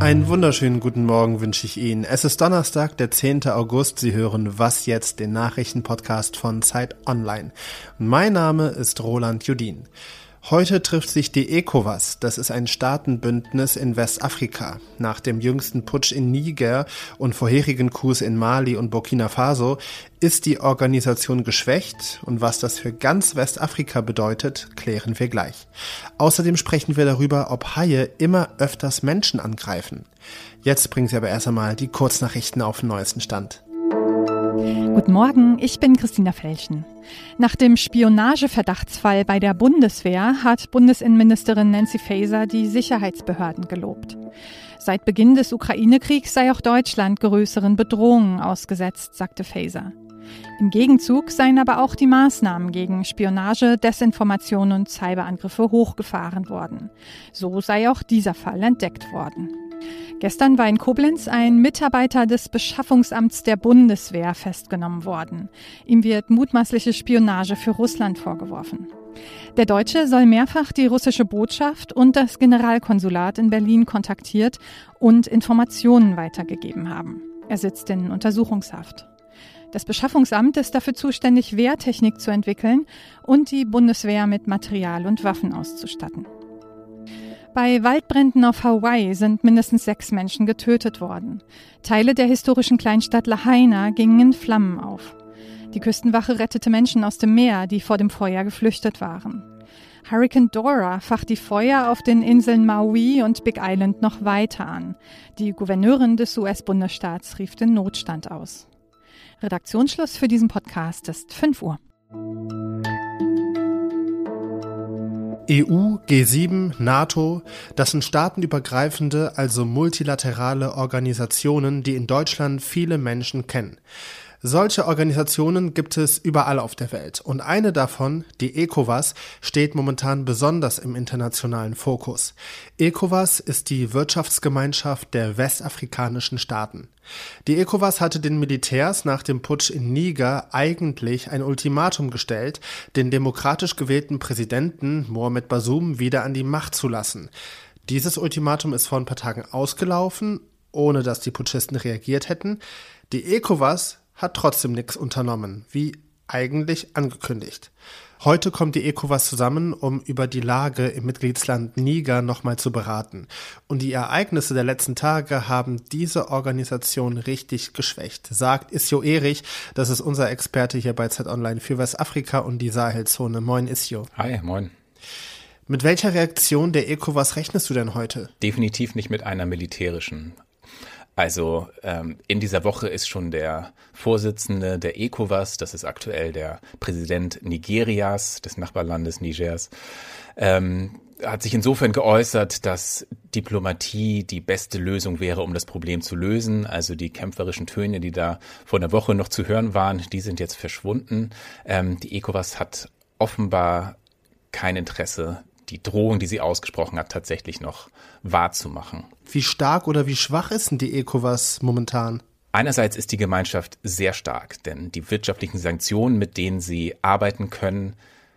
Einen wunderschönen guten Morgen wünsche ich Ihnen. Es ist Donnerstag, der 10. August. Sie hören Was jetzt, den Nachrichtenpodcast von Zeit Online. Mein Name ist Roland Judin. Heute trifft sich die ECOWAS, das ist ein Staatenbündnis in Westafrika. Nach dem jüngsten Putsch in Niger und vorherigen Coups in Mali und Burkina Faso ist die Organisation geschwächt und was das für ganz Westafrika bedeutet, klären wir gleich. Außerdem sprechen wir darüber, ob Haie immer öfters Menschen angreifen. Jetzt bringen Sie aber erst einmal die Kurznachrichten auf den neuesten Stand. Guten Morgen, ich bin Christina Felschen. Nach dem Spionageverdachtsfall bei der Bundeswehr hat Bundesinnenministerin Nancy Faeser die Sicherheitsbehörden gelobt. Seit Beginn des Ukraine-Kriegs sei auch Deutschland größeren Bedrohungen ausgesetzt, sagte Faeser. Im Gegenzug seien aber auch die Maßnahmen gegen Spionage, Desinformation und Cyberangriffe hochgefahren worden. So sei auch dieser Fall entdeckt worden. Gestern war in Koblenz ein Mitarbeiter des Beschaffungsamts der Bundeswehr festgenommen worden. Ihm wird mutmaßliche Spionage für Russland vorgeworfen. Der Deutsche soll mehrfach die russische Botschaft und das Generalkonsulat in Berlin kontaktiert und Informationen weitergegeben haben. Er sitzt in Untersuchungshaft. Das Beschaffungsamt ist dafür zuständig, Wehrtechnik zu entwickeln und die Bundeswehr mit Material und Waffen auszustatten. Bei Waldbränden auf Hawaii sind mindestens sechs Menschen getötet worden. Teile der historischen Kleinstadt Lahaina gingen in Flammen auf. Die Küstenwache rettete Menschen aus dem Meer, die vor dem Feuer geflüchtet waren. Hurricane Dora facht die Feuer auf den Inseln Maui und Big Island noch weiter an. Die Gouverneurin des US-Bundesstaats rief den Notstand aus. Redaktionsschluss für diesen Podcast ist 5 Uhr. EU, G7, NATO, das sind staatenübergreifende, also multilaterale Organisationen, die in Deutschland viele Menschen kennen. Solche Organisationen gibt es überall auf der Welt und eine davon, die ECOWAS, steht momentan besonders im internationalen Fokus. ECOWAS ist die Wirtschaftsgemeinschaft der westafrikanischen Staaten. Die ECOWAS hatte den Militärs nach dem Putsch in Niger eigentlich ein Ultimatum gestellt, den demokratisch gewählten Präsidenten Mohamed Bazoum wieder an die Macht zu lassen. Dieses Ultimatum ist vor ein paar Tagen ausgelaufen, ohne dass die Putschisten reagiert hätten. Die ECOWAS hat trotzdem nichts unternommen, wie eigentlich angekündigt. Heute kommt die ECOWAS zusammen, um über die Lage im Mitgliedsland Niger nochmal zu beraten. Und die Ereignisse der letzten Tage haben diese Organisation richtig geschwächt, sagt Isjo Erich. Das ist unser Experte hier bei Z Online für Westafrika und die Sahelzone. Moin Isjo. Hi, moin. Mit welcher Reaktion der ECOWAS rechnest du denn heute? Definitiv nicht mit einer militärischen. Also ähm, in dieser Woche ist schon der Vorsitzende der ECOWAS, das ist aktuell der Präsident Nigerias, des Nachbarlandes Nigers, ähm, hat sich insofern geäußert, dass Diplomatie die beste Lösung wäre, um das Problem zu lösen. Also die kämpferischen Töne, die da vor einer Woche noch zu hören waren, die sind jetzt verschwunden. Ähm, die ECOWAS hat offenbar kein Interesse, die Drohung, die sie ausgesprochen hat, tatsächlich noch wahrzumachen. Wie stark oder wie schwach ist denn die ECOWAS momentan? Einerseits ist die Gemeinschaft sehr stark, denn die wirtschaftlichen Sanktionen, mit denen sie arbeiten können,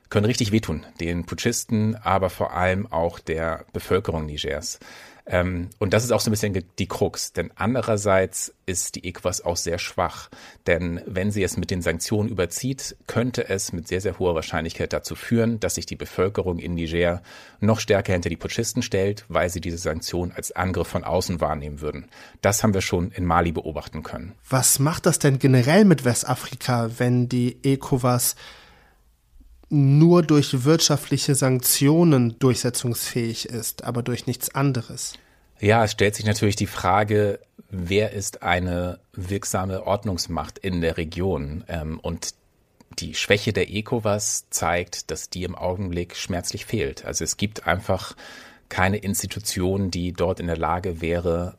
können richtig wehtun. Den Putschisten, aber vor allem auch der Bevölkerung Nigers. Ähm, und das ist auch so ein bisschen die Krux, denn andererseits ist die ECOWAS auch sehr schwach, denn wenn sie es mit den Sanktionen überzieht, könnte es mit sehr, sehr hoher Wahrscheinlichkeit dazu führen, dass sich die Bevölkerung in Niger noch stärker hinter die Putschisten stellt, weil sie diese Sanktionen als Angriff von außen wahrnehmen würden. Das haben wir schon in Mali beobachten können. Was macht das denn generell mit Westafrika, wenn die ECOWAS nur durch wirtschaftliche Sanktionen durchsetzungsfähig ist, aber durch nichts anderes. Ja, es stellt sich natürlich die Frage, wer ist eine wirksame Ordnungsmacht in der Region? Ähm, und die Schwäche der ECOWAS zeigt, dass die im Augenblick schmerzlich fehlt. Also es gibt einfach keine Institution, die dort in der Lage wäre,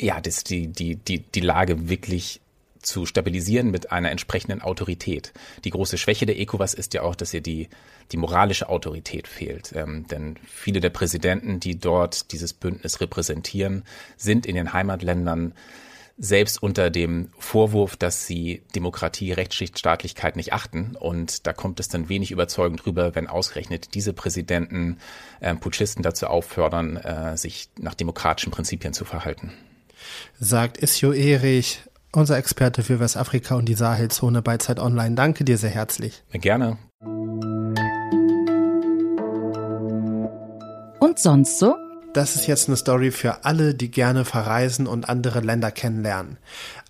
ja, das, die, die, die, die Lage wirklich zu stabilisieren mit einer entsprechenden Autorität. Die große Schwäche der ECOWAS ist ja auch, dass ihr die, die moralische Autorität fehlt. Ähm, denn viele der Präsidenten, die dort dieses Bündnis repräsentieren, sind in den Heimatländern selbst unter dem Vorwurf, dass sie Demokratie, Rechtsstaatlichkeit nicht achten. Und da kommt es dann wenig überzeugend rüber, wenn ausgerechnet diese Präsidenten äh, Putschisten dazu auffordern, äh, sich nach demokratischen Prinzipien zu verhalten. Sagt Isjo Erich, unser Experte für Westafrika und die Sahelzone bei Zeit Online. Danke dir sehr herzlich. Gerne. Und sonst so? Das ist jetzt eine Story für alle, die gerne verreisen und andere Länder kennenlernen.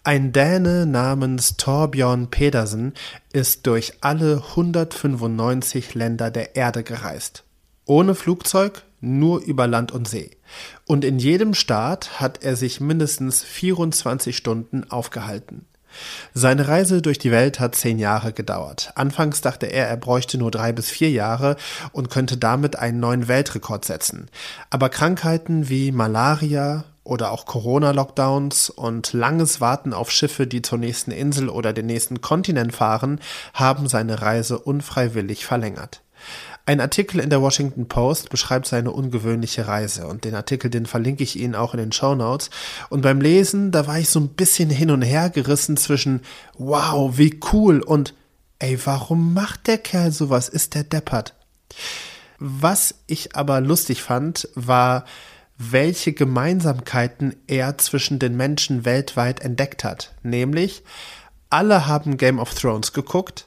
Ein Däne namens Torbjörn Pedersen ist durch alle 195 Länder der Erde gereist. Ohne Flugzeug, nur über Land und See. Und in jedem Staat hat er sich mindestens 24 Stunden aufgehalten. Seine Reise durch die Welt hat zehn Jahre gedauert. Anfangs dachte er, er bräuchte nur drei bis vier Jahre und könnte damit einen neuen Weltrekord setzen. Aber Krankheiten wie Malaria oder auch Corona-Lockdowns und langes Warten auf Schiffe, die zur nächsten Insel oder den nächsten Kontinent fahren, haben seine Reise unfreiwillig verlängert. Ein Artikel in der Washington Post beschreibt seine ungewöhnliche Reise und den Artikel, den verlinke ich Ihnen auch in den Show Notes. Und beim Lesen, da war ich so ein bisschen hin und her gerissen zwischen wow, wie cool und ey, warum macht der Kerl sowas? Ist der deppert? Was ich aber lustig fand, war, welche Gemeinsamkeiten er zwischen den Menschen weltweit entdeckt hat. Nämlich, alle haben Game of Thrones geguckt,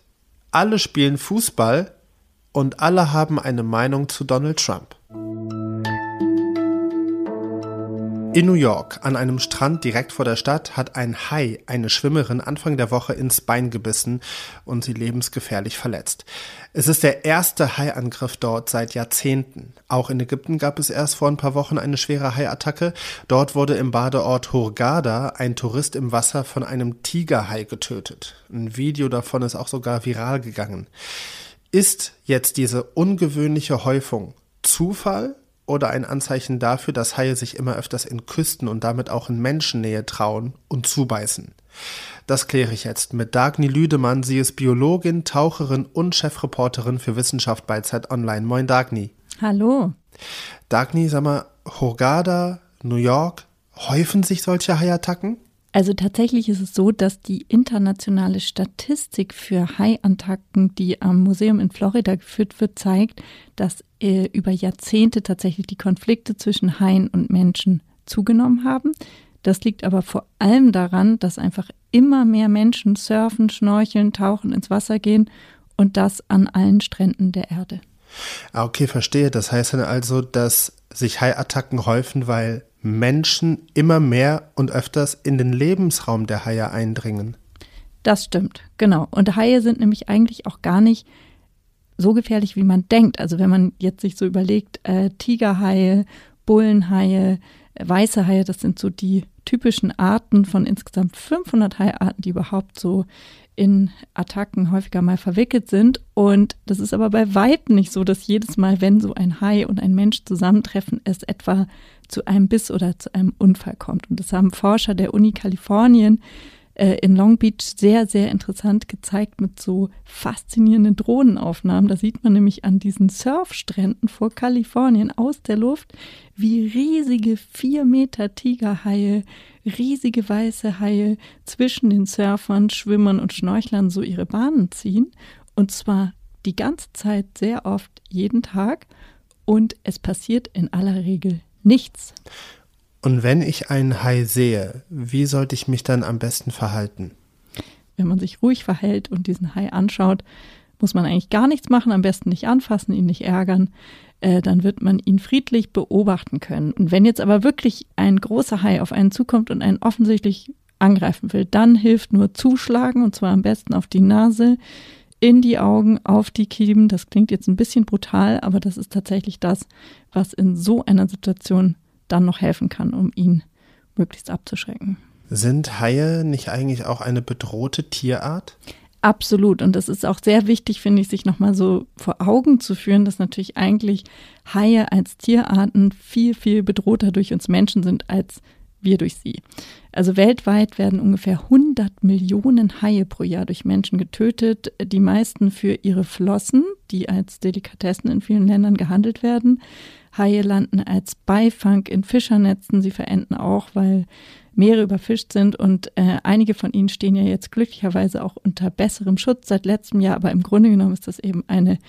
alle spielen Fußball und alle haben eine Meinung zu Donald Trump. In New York, an einem Strand direkt vor der Stadt, hat ein Hai eine Schwimmerin Anfang der Woche ins Bein gebissen und sie lebensgefährlich verletzt. Es ist der erste Haiangriff dort seit Jahrzehnten. Auch in Ägypten gab es erst vor ein paar Wochen eine schwere Haiattacke. Dort wurde im Badeort Hurghada ein Tourist im Wasser von einem Tigerhai getötet. Ein Video davon ist auch sogar viral gegangen. Ist jetzt diese ungewöhnliche Häufung Zufall oder ein Anzeichen dafür, dass Haie sich immer öfters in Küsten und damit auch in Menschennähe trauen und zubeißen? Das kläre ich jetzt mit Dagny Lüdemann. Sie ist Biologin, Taucherin und Chefreporterin für Wissenschaft bei Zeit Online. Moin Dagny. Hallo. Dagny, sag mal, Hurghada, New York, häufen sich solche Haiattacken? Also tatsächlich ist es so, dass die internationale Statistik für Haiattacken, die am Museum in Florida geführt wird, zeigt, dass äh, über Jahrzehnte tatsächlich die Konflikte zwischen Haien und Menschen zugenommen haben. Das liegt aber vor allem daran, dass einfach immer mehr Menschen surfen, schnorcheln, tauchen, ins Wasser gehen und das an allen Stränden der Erde. Ah, okay, verstehe. Das heißt dann also, dass sich Haiattacken häufen, weil Menschen immer mehr und öfters in den Lebensraum der Haie eindringen. Das stimmt, genau. Und Haie sind nämlich eigentlich auch gar nicht so gefährlich, wie man denkt. Also wenn man jetzt sich so überlegt, äh, Tigerhaie, Bullenhaie, weiße Haie, das sind so die typischen Arten von insgesamt 500 Haiarten, die überhaupt so in Attacken häufiger mal verwickelt sind. Und das ist aber bei weitem nicht so, dass jedes Mal, wenn so ein Hai und ein Mensch zusammentreffen, es etwa zu einem Biss oder zu einem Unfall kommt. Und das haben Forscher der Uni Kalifornien äh, in Long Beach sehr, sehr interessant gezeigt mit so faszinierenden Drohnenaufnahmen. Da sieht man nämlich an diesen Surfstränden vor Kalifornien aus der Luft, wie riesige vier Meter Tigerhaie, riesige weiße Haie zwischen den Surfern, Schwimmern und Schnorchlern so ihre Bahnen ziehen. Und zwar die ganze Zeit, sehr oft, jeden Tag. Und es passiert in aller Regel nichts. Und wenn ich einen Hai sehe, wie sollte ich mich dann am besten verhalten? Wenn man sich ruhig verhält und diesen Hai anschaut, muss man eigentlich gar nichts machen, am besten nicht anfassen, ihn nicht ärgern. Äh, dann wird man ihn friedlich beobachten können. Und wenn jetzt aber wirklich ein großer Hai auf einen zukommt und einen offensichtlich angreifen will, dann hilft nur zuschlagen und zwar am besten auf die Nase, in die Augen, auf die Kiemen. Das klingt jetzt ein bisschen brutal, aber das ist tatsächlich das, was in so einer Situation dann noch helfen kann, um ihn möglichst abzuschrecken. Sind Haie nicht eigentlich auch eine bedrohte Tierart? Absolut. Und es ist auch sehr wichtig, finde ich, sich nochmal so vor Augen zu führen, dass natürlich eigentlich Haie als Tierarten viel, viel bedrohter durch uns Menschen sind als wir durch sie. Also weltweit werden ungefähr 100 Millionen Haie pro Jahr durch Menschen getötet, die meisten für ihre Flossen, die als Delikatessen in vielen Ländern gehandelt werden. Haie landen als Beifang in Fischernetzen, sie verenden auch, weil Meere überfischt sind und äh, einige von ihnen stehen ja jetzt glücklicherweise auch unter besserem Schutz seit letztem Jahr, aber im Grunde genommen ist das eben eine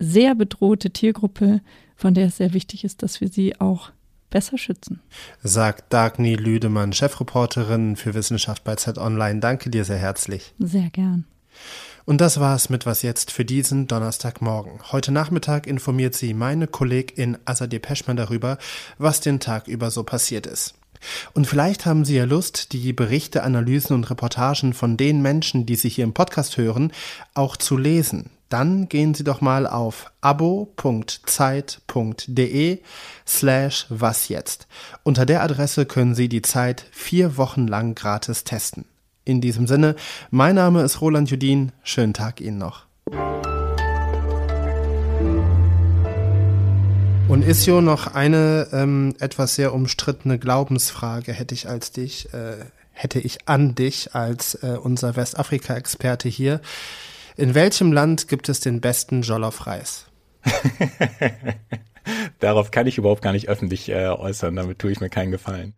sehr bedrohte Tiergruppe, von der es sehr wichtig ist, dass wir sie auch besser schützen. Sagt Dagny Lüdemann, Chefreporterin für Wissenschaft bei Z Online. Danke dir sehr herzlich. Sehr gern. Und das war's mit Was Jetzt für diesen Donnerstagmorgen. Heute Nachmittag informiert sie meine Kollegin Azadeh Peschmann darüber, was den Tag über so passiert ist. Und vielleicht haben Sie ja Lust, die Berichte, Analysen und Reportagen von den Menschen, die Sie hier im Podcast hören, auch zu lesen dann gehen Sie doch mal auf abo.zeit.de slash was jetzt. Unter der Adresse können Sie die Zeit vier Wochen lang gratis testen. In diesem Sinne, mein Name ist Roland Judin. Schönen Tag Ihnen noch. Und Isio, noch eine ähm, etwas sehr umstrittene Glaubensfrage hätte ich als dich, äh, hätte ich an dich als äh, unser Westafrika-Experte hier. In welchem Land gibt es den besten Jollof-Reis? Darauf kann ich überhaupt gar nicht öffentlich äh, äußern, damit tue ich mir keinen Gefallen.